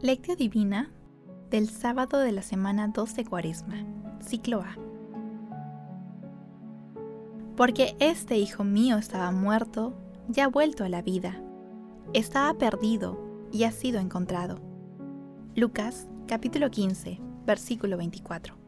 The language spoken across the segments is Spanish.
Lectio Divina del sábado de la semana 2 de Cuaresma, ciclo A. Porque este hijo mío estaba muerto, ya ha vuelto a la vida. Estaba perdido y ha sido encontrado. Lucas capítulo 15, versículo 24.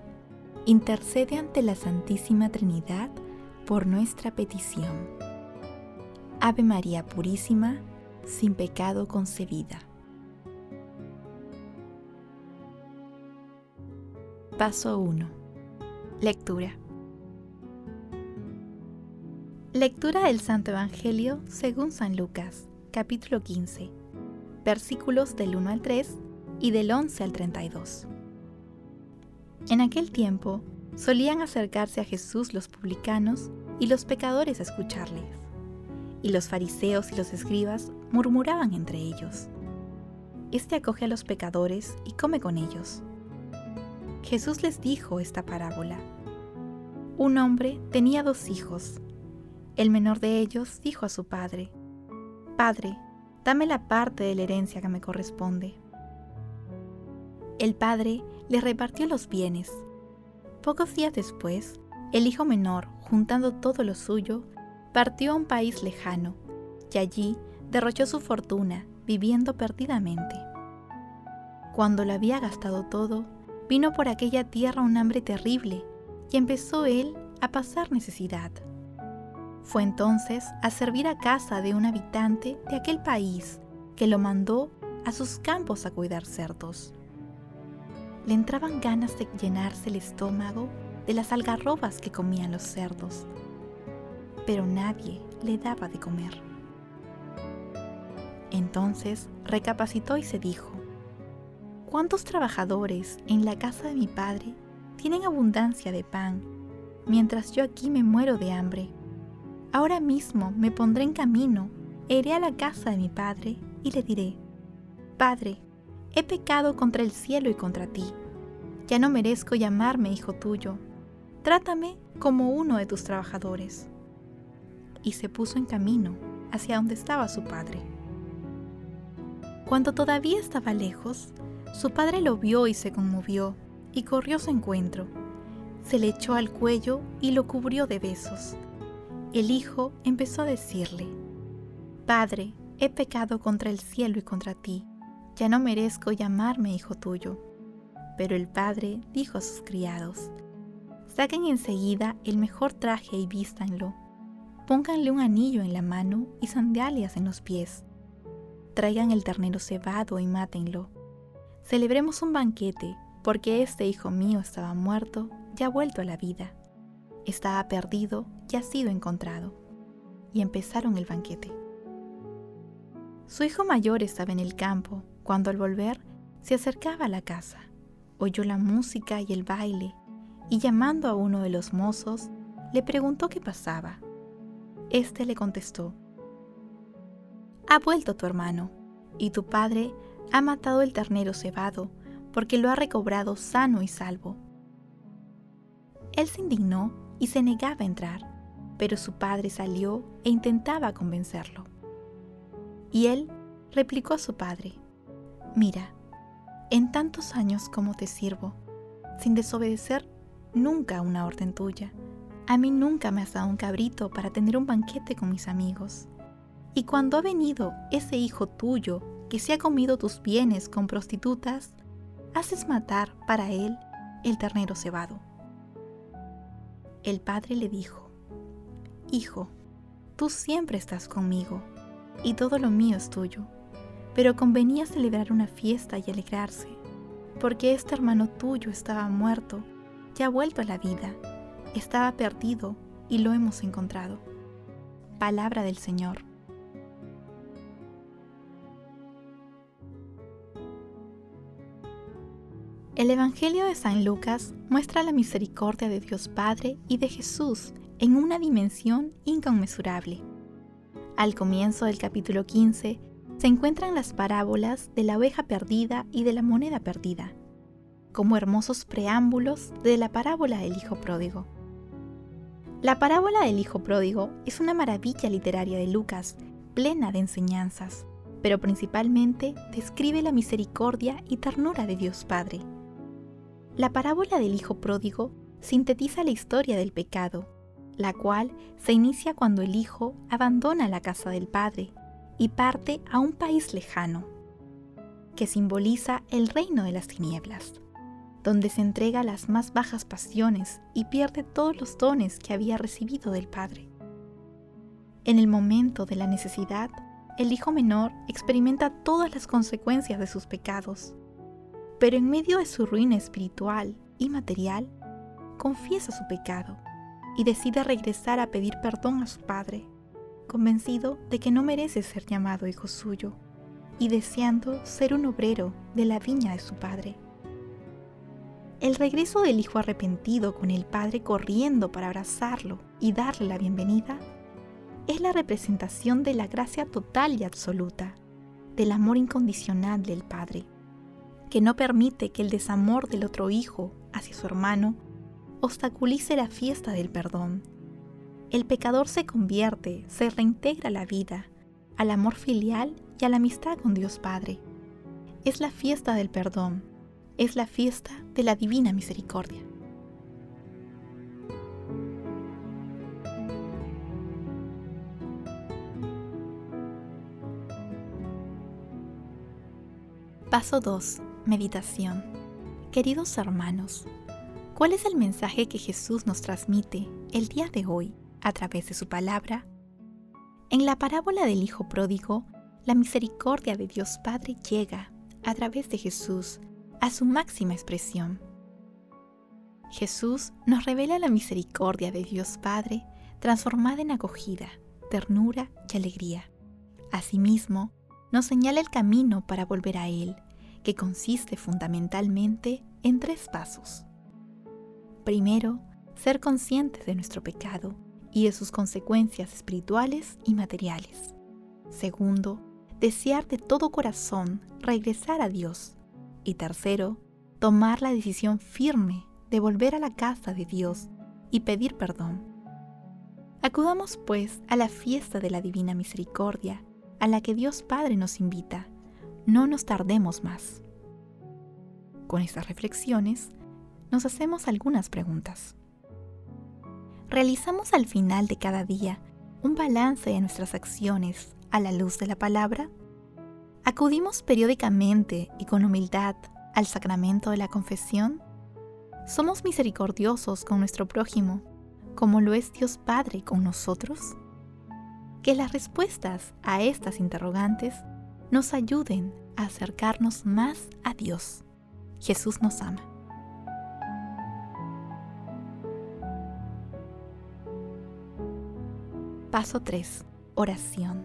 intercede ante la Santísima Trinidad por nuestra petición. Ave María Purísima, sin pecado concebida. Paso 1. Lectura. Lectura del Santo Evangelio según San Lucas, capítulo 15, versículos del 1 al 3 y del 11 al 32. En aquel tiempo solían acercarse a Jesús los publicanos y los pecadores a escucharles. Y los fariseos y los escribas murmuraban entre ellos. Este acoge a los pecadores y come con ellos. Jesús les dijo esta parábola. Un hombre tenía dos hijos. El menor de ellos dijo a su padre, Padre, dame la parte de la herencia que me corresponde. El padre le repartió los bienes. Pocos días después, el hijo menor, juntando todo lo suyo, partió a un país lejano, y allí derrochó su fortuna, viviendo perdidamente. Cuando lo había gastado todo, vino por aquella tierra un hambre terrible, y empezó él a pasar necesidad. Fue entonces a servir a casa de un habitante de aquel país, que lo mandó a sus campos a cuidar cerdos le entraban ganas de llenarse el estómago de las algarrobas que comían los cerdos, pero nadie le daba de comer. Entonces recapacitó y se dijo, ¿cuántos trabajadores en la casa de mi padre tienen abundancia de pan, mientras yo aquí me muero de hambre? Ahora mismo me pondré en camino, iré a la casa de mi padre y le diré, Padre, he pecado contra el cielo y contra ti. Ya no merezco llamarme hijo tuyo. Trátame como uno de tus trabajadores. Y se puso en camino hacia donde estaba su padre. Cuando todavía estaba lejos, su padre lo vio y se conmovió, y corrió a su encuentro. Se le echó al cuello y lo cubrió de besos. El hijo empezó a decirle, Padre, he pecado contra el cielo y contra ti ya no merezco llamarme hijo tuyo. Pero el padre dijo a sus criados, saquen enseguida el mejor traje y vístanlo. Pónganle un anillo en la mano y sandalias en los pies. Traigan el ternero cebado y mátenlo. Celebremos un banquete, porque este hijo mío estaba muerto y ha vuelto a la vida. Estaba perdido y ha sido encontrado. Y empezaron el banquete. Su hijo mayor estaba en el campo cuando al volver se acercaba a la casa, oyó la música y el baile y llamando a uno de los mozos, le preguntó qué pasaba. Este le contestó, Ha vuelto tu hermano, y tu padre ha matado el ternero cebado, porque lo ha recobrado sano y salvo. Él se indignó y se negaba a entrar, pero su padre salió e intentaba convencerlo. Y él replicó a su padre, Mira, en tantos años como te sirvo, sin desobedecer nunca una orden tuya, a mí nunca me has dado un cabrito para tener un banquete con mis amigos. Y cuando ha venido ese hijo tuyo que se ha comido tus bienes con prostitutas, haces matar para él el ternero cebado. El padre le dijo, Hijo, tú siempre estás conmigo, y todo lo mío es tuyo pero convenía celebrar una fiesta y alegrarse, porque este hermano tuyo estaba muerto ya ha vuelto a la vida. Estaba perdido y lo hemos encontrado. Palabra del Señor. El Evangelio de San Lucas muestra la misericordia de Dios Padre y de Jesús en una dimensión inconmensurable. Al comienzo del capítulo 15 se encuentran las parábolas de la oveja perdida y de la moneda perdida, como hermosos preámbulos de la parábola del Hijo Pródigo. La parábola del Hijo Pródigo es una maravilla literaria de Lucas, plena de enseñanzas, pero principalmente describe la misericordia y ternura de Dios Padre. La parábola del Hijo Pródigo sintetiza la historia del pecado, la cual se inicia cuando el Hijo abandona la casa del Padre y parte a un país lejano, que simboliza el reino de las tinieblas, donde se entrega las más bajas pasiones y pierde todos los dones que había recibido del Padre. En el momento de la necesidad, el hijo menor experimenta todas las consecuencias de sus pecados, pero en medio de su ruina espiritual y material, confiesa su pecado y decide regresar a pedir perdón a su padre convencido de que no merece ser llamado hijo suyo y deseando ser un obrero de la viña de su padre. El regreso del hijo arrepentido con el padre corriendo para abrazarlo y darle la bienvenida es la representación de la gracia total y absoluta, del amor incondicional del padre, que no permite que el desamor del otro hijo hacia su hermano obstaculice la fiesta del perdón el pecador se convierte, se reintegra a la vida, al amor filial y a la amistad con Dios Padre. Es la fiesta del perdón, es la fiesta de la divina misericordia. Paso 2. Meditación. Queridos hermanos, ¿cuál es el mensaje que Jesús nos transmite el día de hoy a través de su palabra. En la parábola del Hijo Pródigo, la misericordia de Dios Padre llega, a través de Jesús, a su máxima expresión. Jesús nos revela la misericordia de Dios Padre transformada en acogida, ternura y alegría. Asimismo, nos señala el camino para volver a Él, que consiste fundamentalmente en tres pasos. Primero, ser conscientes de nuestro pecado y de sus consecuencias espirituales y materiales. Segundo, desear de todo corazón regresar a Dios. Y tercero, tomar la decisión firme de volver a la casa de Dios y pedir perdón. Acudamos pues a la fiesta de la Divina Misericordia, a la que Dios Padre nos invita. No nos tardemos más. Con estas reflexiones, nos hacemos algunas preguntas realizamos al final de cada día un balance de nuestras acciones a la luz de la palabra? ¿Acudimos periódicamente y con humildad al sacramento de la confesión? ¿Somos misericordiosos con nuestro prójimo, como lo es Dios Padre con nosotros? Que las respuestas a estas interrogantes nos ayuden a acercarnos más a Dios. Jesús nos ama. Paso 3. Oración.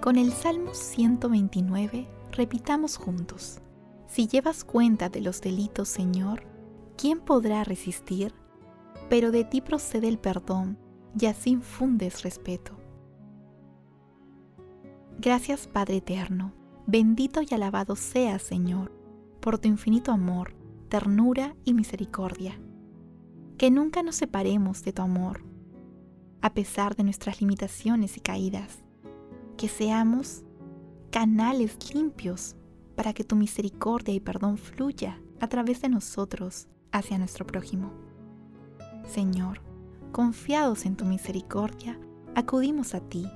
Con el Salmo 129 repitamos juntos. Si llevas cuenta de los delitos, Señor, ¿quién podrá resistir? Pero de ti procede el perdón y así infundes respeto. Gracias Padre Eterno, bendito y alabado seas, Señor, por tu infinito amor, ternura y misericordia. Que nunca nos separemos de tu amor a pesar de nuestras limitaciones y caídas. Que seamos canales limpios para que tu misericordia y perdón fluya a través de nosotros hacia nuestro prójimo. Señor, confiados en tu misericordia, acudimos a ti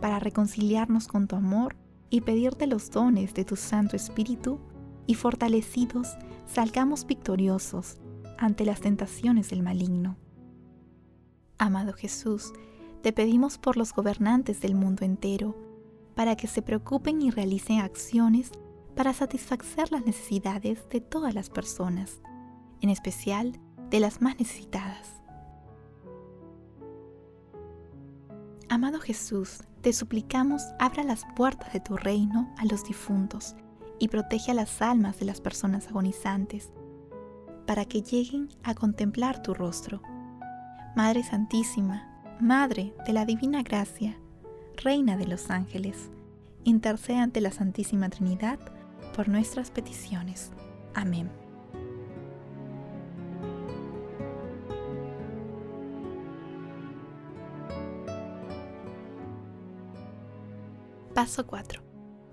para reconciliarnos con tu amor y pedirte los dones de tu Santo Espíritu y fortalecidos salgamos victoriosos ante las tentaciones del maligno. Amado Jesús, te pedimos por los gobernantes del mundo entero, para que se preocupen y realicen acciones para satisfacer las necesidades de todas las personas, en especial de las más necesitadas. Amado Jesús, te suplicamos abra las puertas de tu reino a los difuntos y protege a las almas de las personas agonizantes, para que lleguen a contemplar tu rostro. Madre Santísima, Madre de la Divina Gracia, Reina de los Ángeles, intercede ante la Santísima Trinidad por nuestras peticiones. Amén. Paso 4.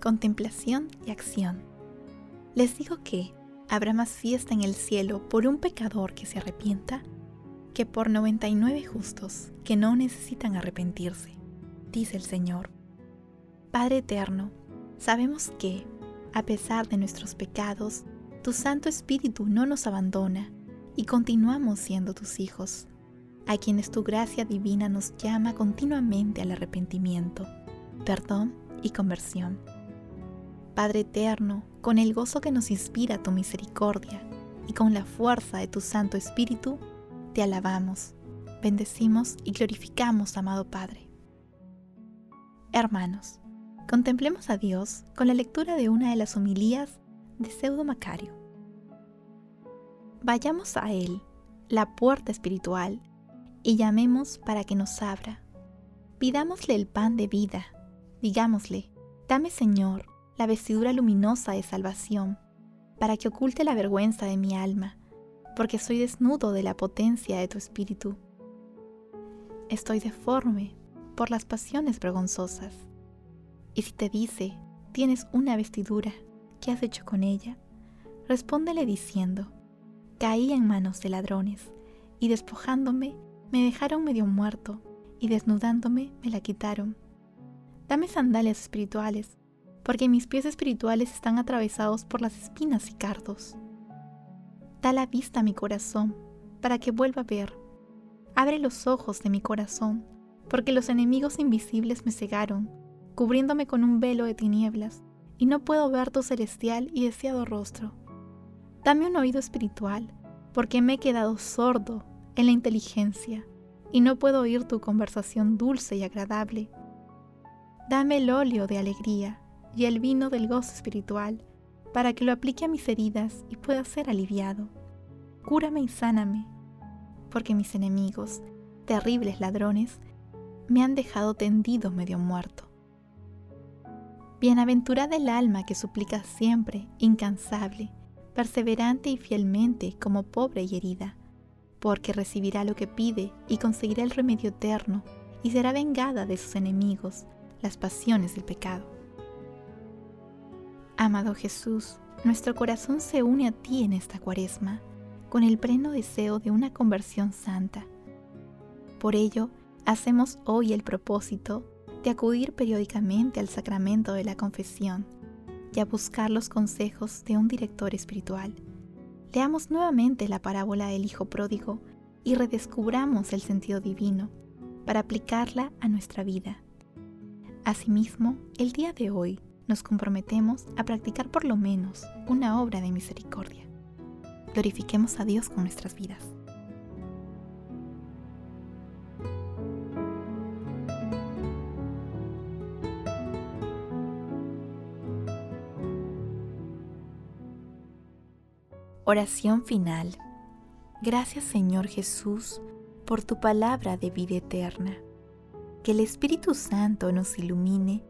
Contemplación y acción. Les digo que habrá más fiesta en el cielo por un pecador que se arrepienta que por 99 justos que no necesitan arrepentirse, dice el Señor. Padre eterno, sabemos que, a pesar de nuestros pecados, tu Santo Espíritu no nos abandona y continuamos siendo tus hijos, a quienes tu gracia divina nos llama continuamente al arrepentimiento, perdón y conversión. Padre eterno, con el gozo que nos inspira tu misericordia y con la fuerza de tu Santo Espíritu, te alabamos, bendecimos y glorificamos, amado Padre. Hermanos, contemplemos a Dios con la lectura de una de las homilías de Pseudo Macario. Vayamos a Él, la puerta espiritual, y llamemos para que nos abra. Pidámosle el pan de vida, digámosle, dame Señor la vestidura luminosa de salvación, para que oculte la vergüenza de mi alma, porque soy desnudo de la potencia de tu espíritu. Estoy deforme por las pasiones vergonzosas. Y si te dice, tienes una vestidura, ¿qué has hecho con ella? Respóndele diciendo, caí en manos de ladrones, y despojándome, me dejaron medio muerto, y desnudándome, me la quitaron. Dame sandalias espirituales, porque mis pies espirituales están atravesados por las espinas y cardos. Da la vista a mi corazón, para que vuelva a ver. Abre los ojos de mi corazón, porque los enemigos invisibles me cegaron, cubriéndome con un velo de tinieblas, y no puedo ver tu celestial y deseado rostro. Dame un oído espiritual, porque me he quedado sordo en la inteligencia, y no puedo oír tu conversación dulce y agradable. Dame el óleo de alegría, y el vino del gozo espiritual, para que lo aplique a mis heridas y pueda ser aliviado. Cúrame y sáname, porque mis enemigos, terribles ladrones, me han dejado tendido medio muerto. Bienaventurada el alma que suplica siempre, incansable, perseverante y fielmente como pobre y herida, porque recibirá lo que pide y conseguirá el remedio eterno y será vengada de sus enemigos, las pasiones del pecado. Amado Jesús, nuestro corazón se une a ti en esta cuaresma, con el pleno deseo de una conversión santa. Por ello, hacemos hoy el propósito de acudir periódicamente al sacramento de la confesión y a buscar los consejos de un director espiritual. Leamos nuevamente la parábola del Hijo Pródigo y redescubramos el sentido divino para aplicarla a nuestra vida. Asimismo, el día de hoy nos comprometemos a practicar por lo menos una obra de misericordia. Glorifiquemos a Dios con nuestras vidas. Oración final. Gracias Señor Jesús por tu palabra de vida eterna. Que el Espíritu Santo nos ilumine